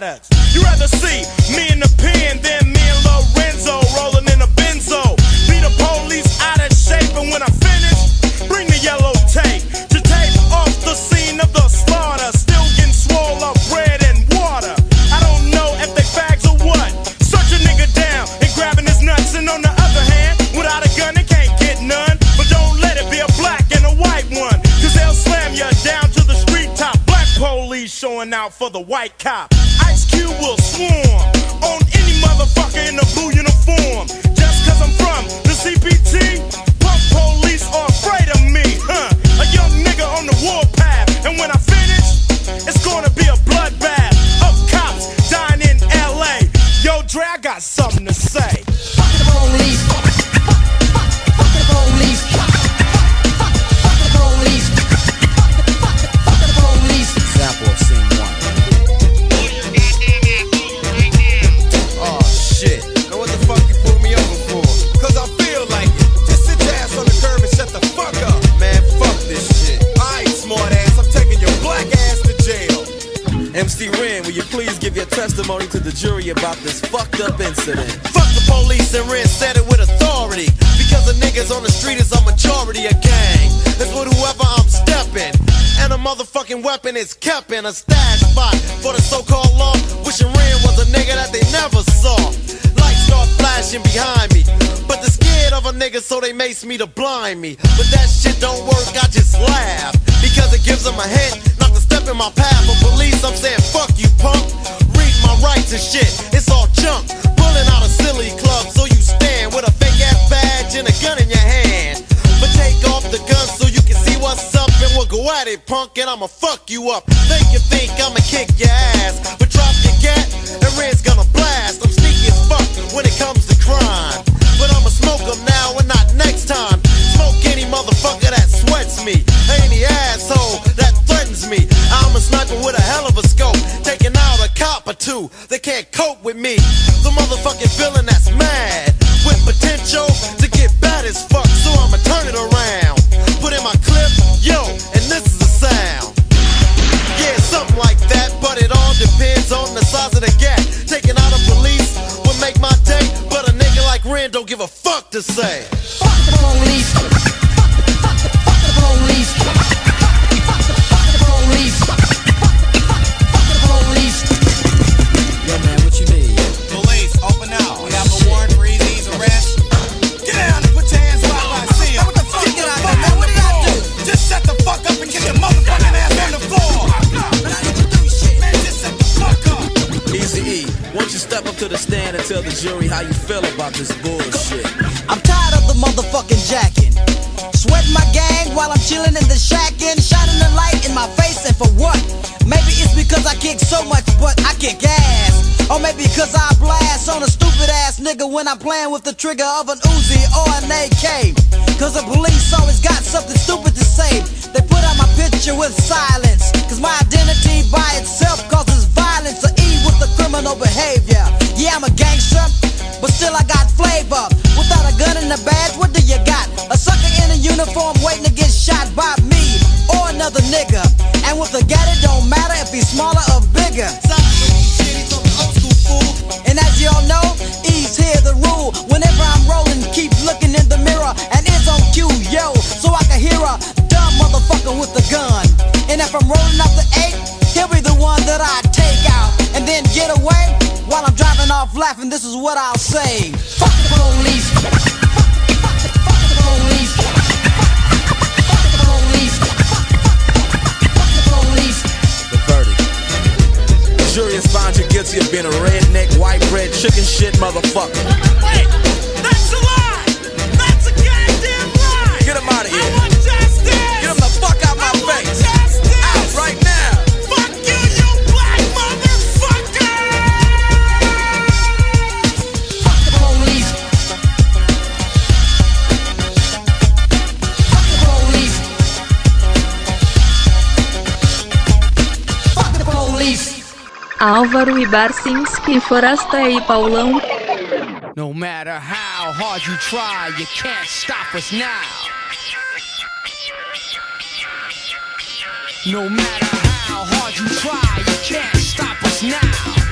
narcotics. You rather see me in the pen than me and Lorenzo rolling in a benzo. Be the police out of shape, and when I finish, bring the yellow tape to tape off the scene of the slaughter. Still getting swole up bread and water. I don't know if they fags or what. Search a nigga down and grabbing his nuts, and on the other hand, without a gun, they can't get none. But don't let it be a black and a white one, cause they'll slam you down to the street top. Black police showing out for the white cop. Is kept in a stash spot for the so-called law. Wishing Ren was a nigga that they never saw. Lights start flashing behind me. But they're scared of a nigga, so they mace me to blind me. But that shit don't work, punk, and I'ma fuck you up. Think you think I'ma kick your ass, playing with the trigger of an Uzi or an AK. Cause the police always got something stupid to say. They put out my picture with silence. Cause my identity by itself causes violence to E with the criminal behavior. Yeah, I'm a gangster, but still I got flavor. Without a gun and a badge, what do you got? A sucker in a uniform waiting to get shot by me or another nigga. And with a gat, it don't matter if he's smaller laughing, this is what I'll say. Fuck the police. Jury finds you guilty of being a redneck, white bread, chicken shit motherfucker. Álvaro e Ibarcinski, Forasta e Paulão. No matter how hard you try, you can't stop us now. No matter how hard you try, you can't stop us now.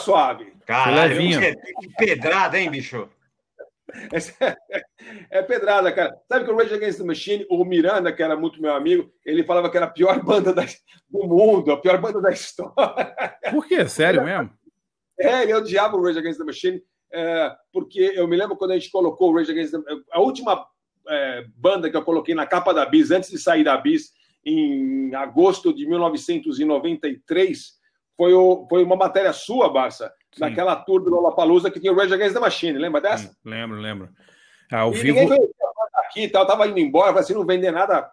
Suave? Caralho, levinho. que, que pedrada, hein, bicho? É pedrada, cara. Sabe que o Rage Against the Machine, o Miranda, que era muito meu amigo, ele falava que era a pior banda da- do mundo, a pior banda da história. Por quê? Sério mesmo? É, ele odiava o Rage Against the Machine, é, porque eu me lembro quando a gente colocou o Rage Against the A última é, banda que eu coloquei na capa da Bis, antes de sair da Bis, em agosto de 1993, foi, o, foi uma matéria sua, Barça, naquela tour do Lollapalooza que tinha o Rage Against the Machine, lembra dessa? Lembro, lembro. Ah, ao e vivo. aqui e tal, tava indo embora, falei assim, não vender nada,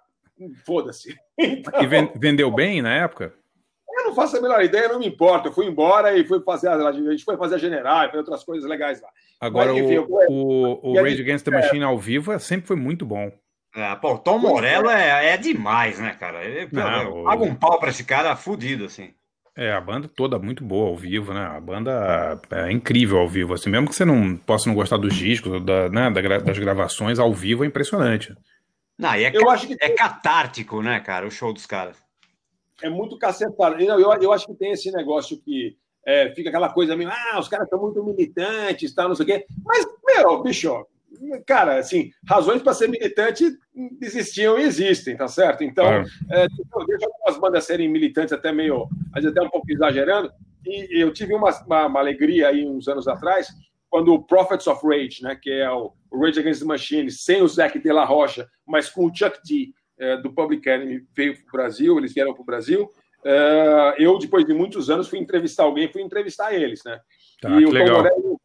foda-se. *laughs* Então, E ven- vendeu bem na época? eu não faço a melhor ideia, não me importa. Eu fui embora e fui fazer. A, a gente foi fazer a general, e fazer outras coisas legais lá. Agora, Mas, enfim, eu- o, o, o a Rage gente- Against the Machine ao vivo é- sempre foi muito bom. É, pô, o Tom Morello é, é demais, né, cara? Ele, Não, eu o- pago um pau pra esse cara fudido, assim. É, a banda toda muito boa ao vivo, né? A banda é incrível ao vivo, assim, mesmo que você não possa não gostar dos discos, da, né, das gravações, ao vivo é impressionante. Não, e é, Eu ca- acho que- é catártico, né, cara, o show dos caras. É muito cacetado. Eu, eu, eu acho que tem esse negócio que é, fica aquela coisa meio. Ah, os caras são muito militantes, tal, não sei o quê. Mas, meu, bicho, cara, assim, razões para ser militante existiam e existem, tá certo? Então, Claro. é, deixa algumas bandas serem militantes até meio, às vezes até um pouco exagerando. E eu tive uma, uma, uma alegria aí uns anos atrás, quando o Prophets of Rage, né, que é o, o Rage Against the Machine, sem o Zac de la Rocha, mas com o Chuck D eh, do Public Enemy, veio para o Brasil, eles vieram para o Brasil. Eh, eu, depois de muitos anos, fui entrevistar alguém, fui entrevistar eles, né? Tá, e o Tom legal. Morello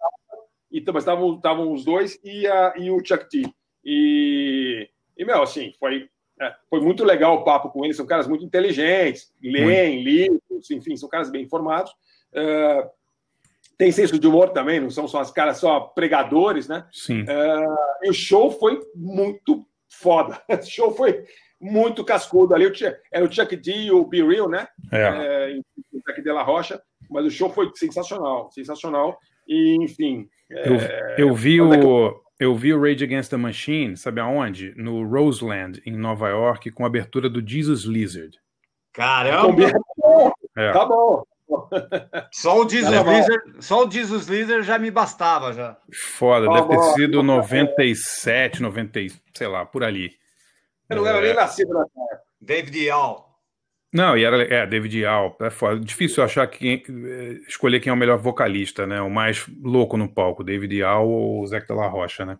não tava, e, mas estavam os dois e, a, e o Chuck D. E, e meu, assim, foi, é, foi muito legal o papo com eles. São caras muito inteligentes, leem livros, enfim, são caras bem informados. Eh, tem senso de humor também, não são só os caras só pregadores, né? Sim. e o show foi muito foda. *laughs* O show foi muito cascudo ali. Era o Chuck D e o Be Real, né? É. o Chuck de la Rocha. Mas o show foi sensacional, sensacional. E, enfim. Eu, é, eu vi onde é o. Eu vi o Rage Against the Machine, sabe aonde? No Roseland, em Nova York, com a abertura do Jesus Lizard. Caramba! É. Tá bom. Só o Jesus Tá bom. Lizard, só o Jesus Lizard já me bastava já. Foda, Tá deve ter bom. sido 97, 90, e- sei lá, por ali. Eu não era É. nem nascido nessa época. David All. Não, e era é, David Al, é foda. Difícil achar quem, eh, escolher quem é o melhor vocalista, né? O mais louco no palco, David Al ou Zé de la Rocha, né?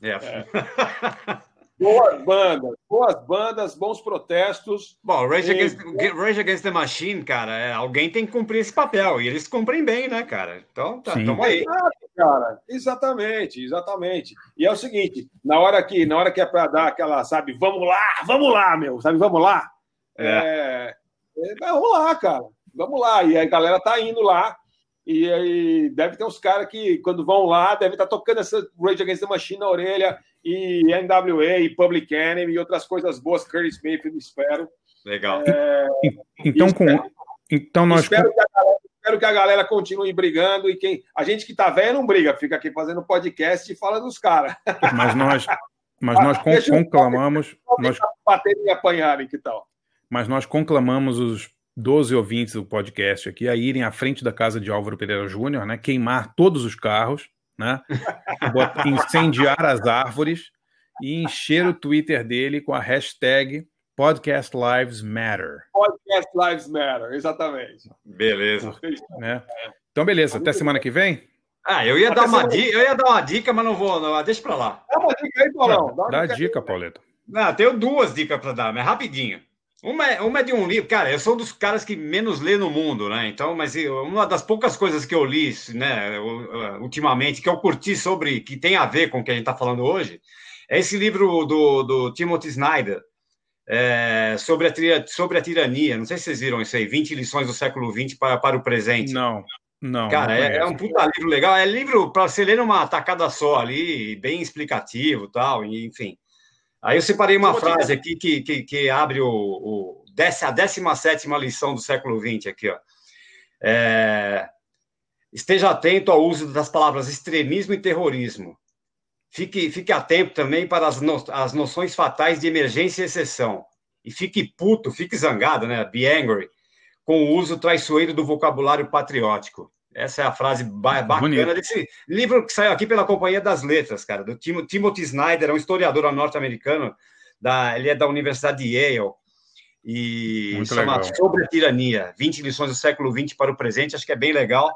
É. *laughs* Boas bandas, boas bandas, bons protestos. Bom, Rage E- Against, Rage Against the Machine, cara, é, alguém tem que cumprir esse papel. E eles cumprem bem, né, cara? Então, tá, Sim. tamo aí. Exato, cara. Exatamente, exatamente. E é o seguinte, na hora que, na hora que é para dar aquela, sabe, vamos lá, vamos lá, meu, sabe, vamos lá. É. é, vamos lá, cara. Vamos lá. E a galera tá indo lá. E aí deve ter uns caras que, quando vão lá, deve estar tocando essa Rage Against the Machine na orelha, e NWA, e Public Enemy, e outras coisas boas, Curtis Mayfield, espero. Legal. É, Então, com, então nós. espero, que a galera, espero que a galera continue brigando e quem. A gente que tá velho não briga, fica aqui fazendo podcast e fala dos caras. Mas nós, mas nós *laughs* conclamamos, nós, Baterem e apanharem, que tal? Mas nós conclamamos os 12 ouvintes do podcast aqui a irem à frente da casa de Álvaro Pereira Júnior, né? Queimar todos os carros, né? Incendiar as árvores e encher o Twitter dele com a hashtag Podcast Lives Matter. Podcast Lives Matter, exatamente. Beleza. Né? Então, beleza, até semana que vem? Ah, eu ia Até dar uma semana- dica, eu ia dar uma dica, mas não vou, não, deixa pra lá. Dá uma dica aí, Paulão. Dá Dá a dica dica, Pauleto. Não, eu tenho duas dicas para dar, mas rapidinho. Uma é, uma é de um livro, cara, eu sou um dos caras que menos lê no mundo, né? Então, mas uma das poucas coisas que eu li, né, ultimamente, que eu curti sobre, que tem a ver com o que a gente está falando hoje, é esse livro do, do Timothy Snyder, é, sobre, a, sobre a tirania. Não sei se vocês viram isso aí, 20 lições do século XX para, para o presente. Não, não. Cara, não é, é um puta livro legal. É livro para você ler numa tacada só ali, bem explicativo tal, enfim. Aí eu separei uma frase aqui que, que, que abre o, o a 17 lição do século XX aqui, ó. É, esteja atento ao uso das palavras extremismo e terrorismo. Fique, fique atento também para as, no, as noções fatais de emergência e exceção. E fique puto, fique zangado, né? Be angry com o uso traiçoeiro do vocabulário patriótico. Essa é a frase ba bacana Bonito. desse livro que saiu aqui pela Companhia das Letras, cara, do Tim Timothy Snyder, é um historiador norte-americano, ele é da Universidade de Yale, e Muito chama legal. Sobre a Tirania, 20 lições do século XX para o presente, acho que é bem legal.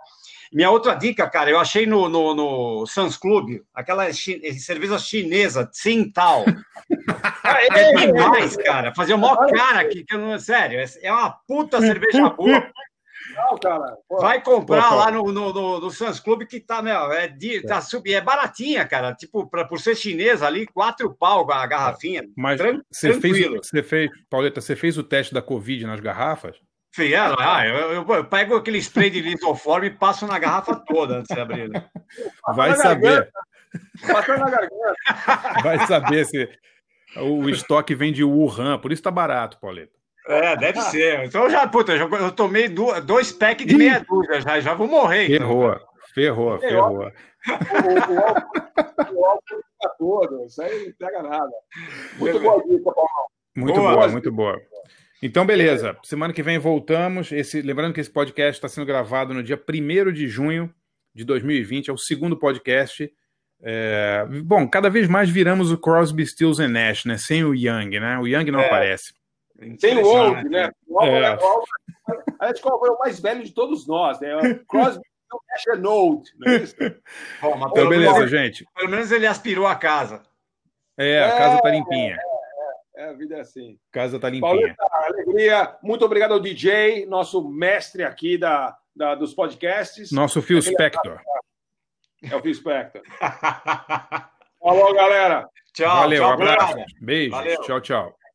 Minha outra dica, cara, eu achei no, no, no Sans Club, aquela chi cerveja chinesa, Tsingtao. *laughs* É demais, cara. Fazer o maior cara aqui, que eu não. Sério, é uma puta cerveja boa. Não, cara. Pô, Vai comprar Pô, lá no, no, no, no Sans Club que tá, meu, é, de, tá sub, é baratinha, cara. Tipo, pra, por ser chinesa ali, quatro pau a garrafinha. Mas Tran- você fez, tranquilo. você fez, Pauleta, você fez o teste da Covid nas garrafas? Fih, é, ah, eu, eu- eu pego aquele spray de lisoforme e passo na garrafa toda antes de abrir. né? *laughs* Vai saber. Bateu na garganta. *laughs* vai saber se o estoque vem de Wuhan, por isso tá barato, Pauleta. É, deve *laughs* ser. Então já, puta, eu, já- eu tomei du- dois packs de meia dúzia, já, já vou morrer. então. Ferrou, ferrou, ferrou. Álcool, o álcool fica todo. Isso aí não pega nada. Muito boa dica, Paulo. Muito Boa. boa, muito boa. Então, beleza. Semana que vem voltamos. Esse, lembrando que esse podcast está sendo gravado no dia 1 de junho de 2020. É o segundo podcast. É, Bom, cada vez mais viramos o Crosby, Stills and Nash, né? Sem o Young, né? O Young não É. aparece. Tem o Old, né? O Old, É. o Old, aliás, qual foi o mais velho de todos nós, né? O Crosby não é Old, não é isso? Bom, mas Então, beleza, menos, gente. pelo menos ele aspirou a casa. É, a casa tá limpinha. É, a vida é assim. A casa tá limpinha. Pauleta, alegria. Muito obrigado ao DJ, nosso mestre aqui da, da- dos podcasts. Nosso Phil Spector. É o Phil Spector. *laughs* Falou, galera. Tchau, Valeu, tchau, abraço. Valeu. Tchau, tchau.